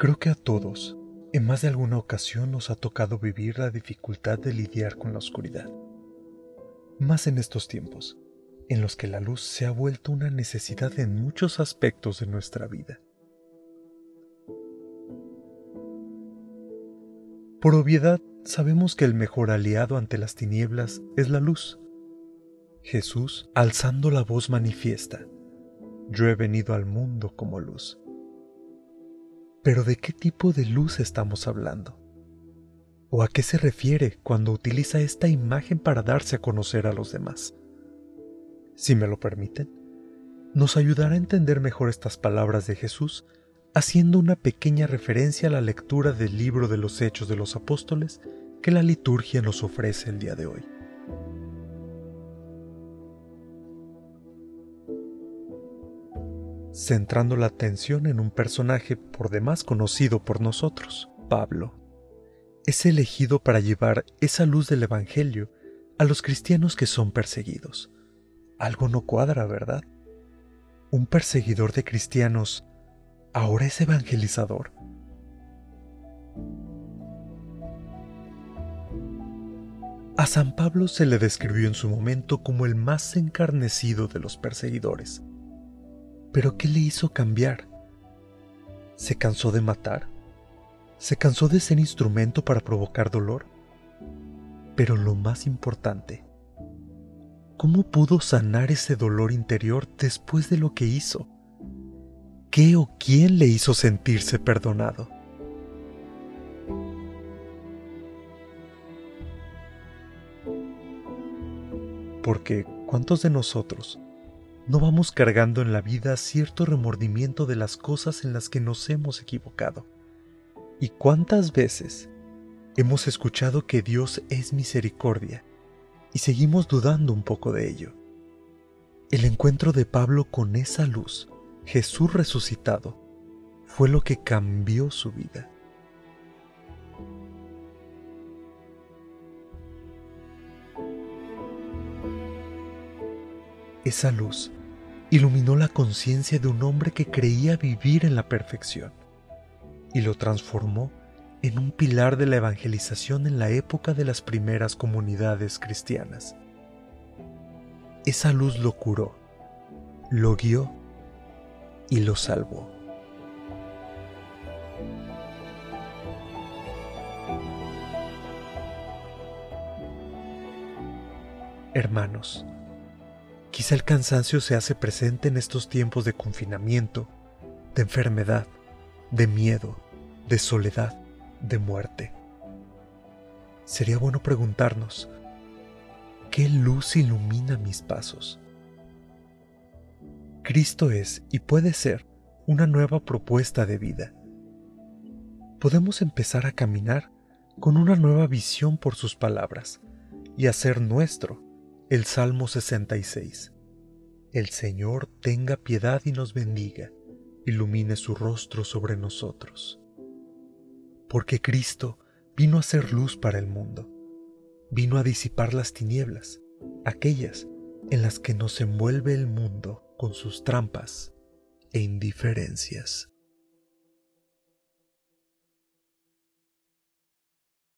Creo que a todos, en más de alguna ocasión nos ha tocado vivir la dificultad de lidiar con la oscuridad. Más en estos tiempos, en los que la luz se ha vuelto una necesidad en muchos aspectos de nuestra vida. Por obviedad, sabemos que el mejor aliado ante las tinieblas es la luz. Jesús, alzando la voz, manifiesta, Yo he venido al mundo como luz. Pero ¿de qué tipo de luz estamos hablando? ¿O a qué se refiere cuando utiliza esta imagen para darse a conocer a los demás? Si me lo permiten, nos ayudará a entender mejor estas palabras de Jesús haciendo una pequeña referencia a la lectura del libro de los Hechos de los Apóstoles que la liturgia nos ofrece el día de hoy. Centrando la atención en un personaje por demás conocido por nosotros, Pablo. Es elegido para llevar esa luz del Evangelio a los cristianos que son perseguidos. Algo no cuadra, ¿verdad? Un perseguidor de cristianos ahora es evangelizador. A San Pablo se le describió en su momento como el más encarnecido de los perseguidores. Pero ¿qué le hizo cambiar? ¿Se cansó de matar? ¿Se cansó de ser instrumento para provocar dolor? Pero lo más importante, ¿cómo pudo sanar ese dolor interior después de lo que hizo? ¿Qué o quién le hizo sentirse perdonado? Porque ¿cuántos de nosotros no vamos cargando en la vida cierto remordimiento de las cosas en las que nos hemos equivocado. ¿Y cuántas veces hemos escuchado que Dios es misericordia y seguimos dudando un poco de ello? El encuentro de Pablo con esa luz, Jesús resucitado, fue lo que cambió su vida. Esa luz iluminó la conciencia de un hombre que creía vivir en la perfección y lo transformó en un pilar de la evangelización en la época de las primeras comunidades cristianas. Esa luz lo curó, lo guió y lo salvó. Hermanos, Quizá el cansancio se hace presente en estos tiempos de confinamiento, de enfermedad, de miedo, de soledad, de muerte. Sería bueno preguntarnos, ¿qué luz ilumina mis pasos? Cristo es y puede ser una nueva propuesta de vida. Podemos empezar a caminar con una nueva visión por sus palabras y hacer nuestro el Salmo 66. El Señor tenga piedad y nos bendiga, ilumine su rostro sobre nosotros. Porque Cristo vino a ser luz para el mundo, vino a disipar las tinieblas, aquellas en las que nos envuelve el mundo con sus trampas e indiferencias.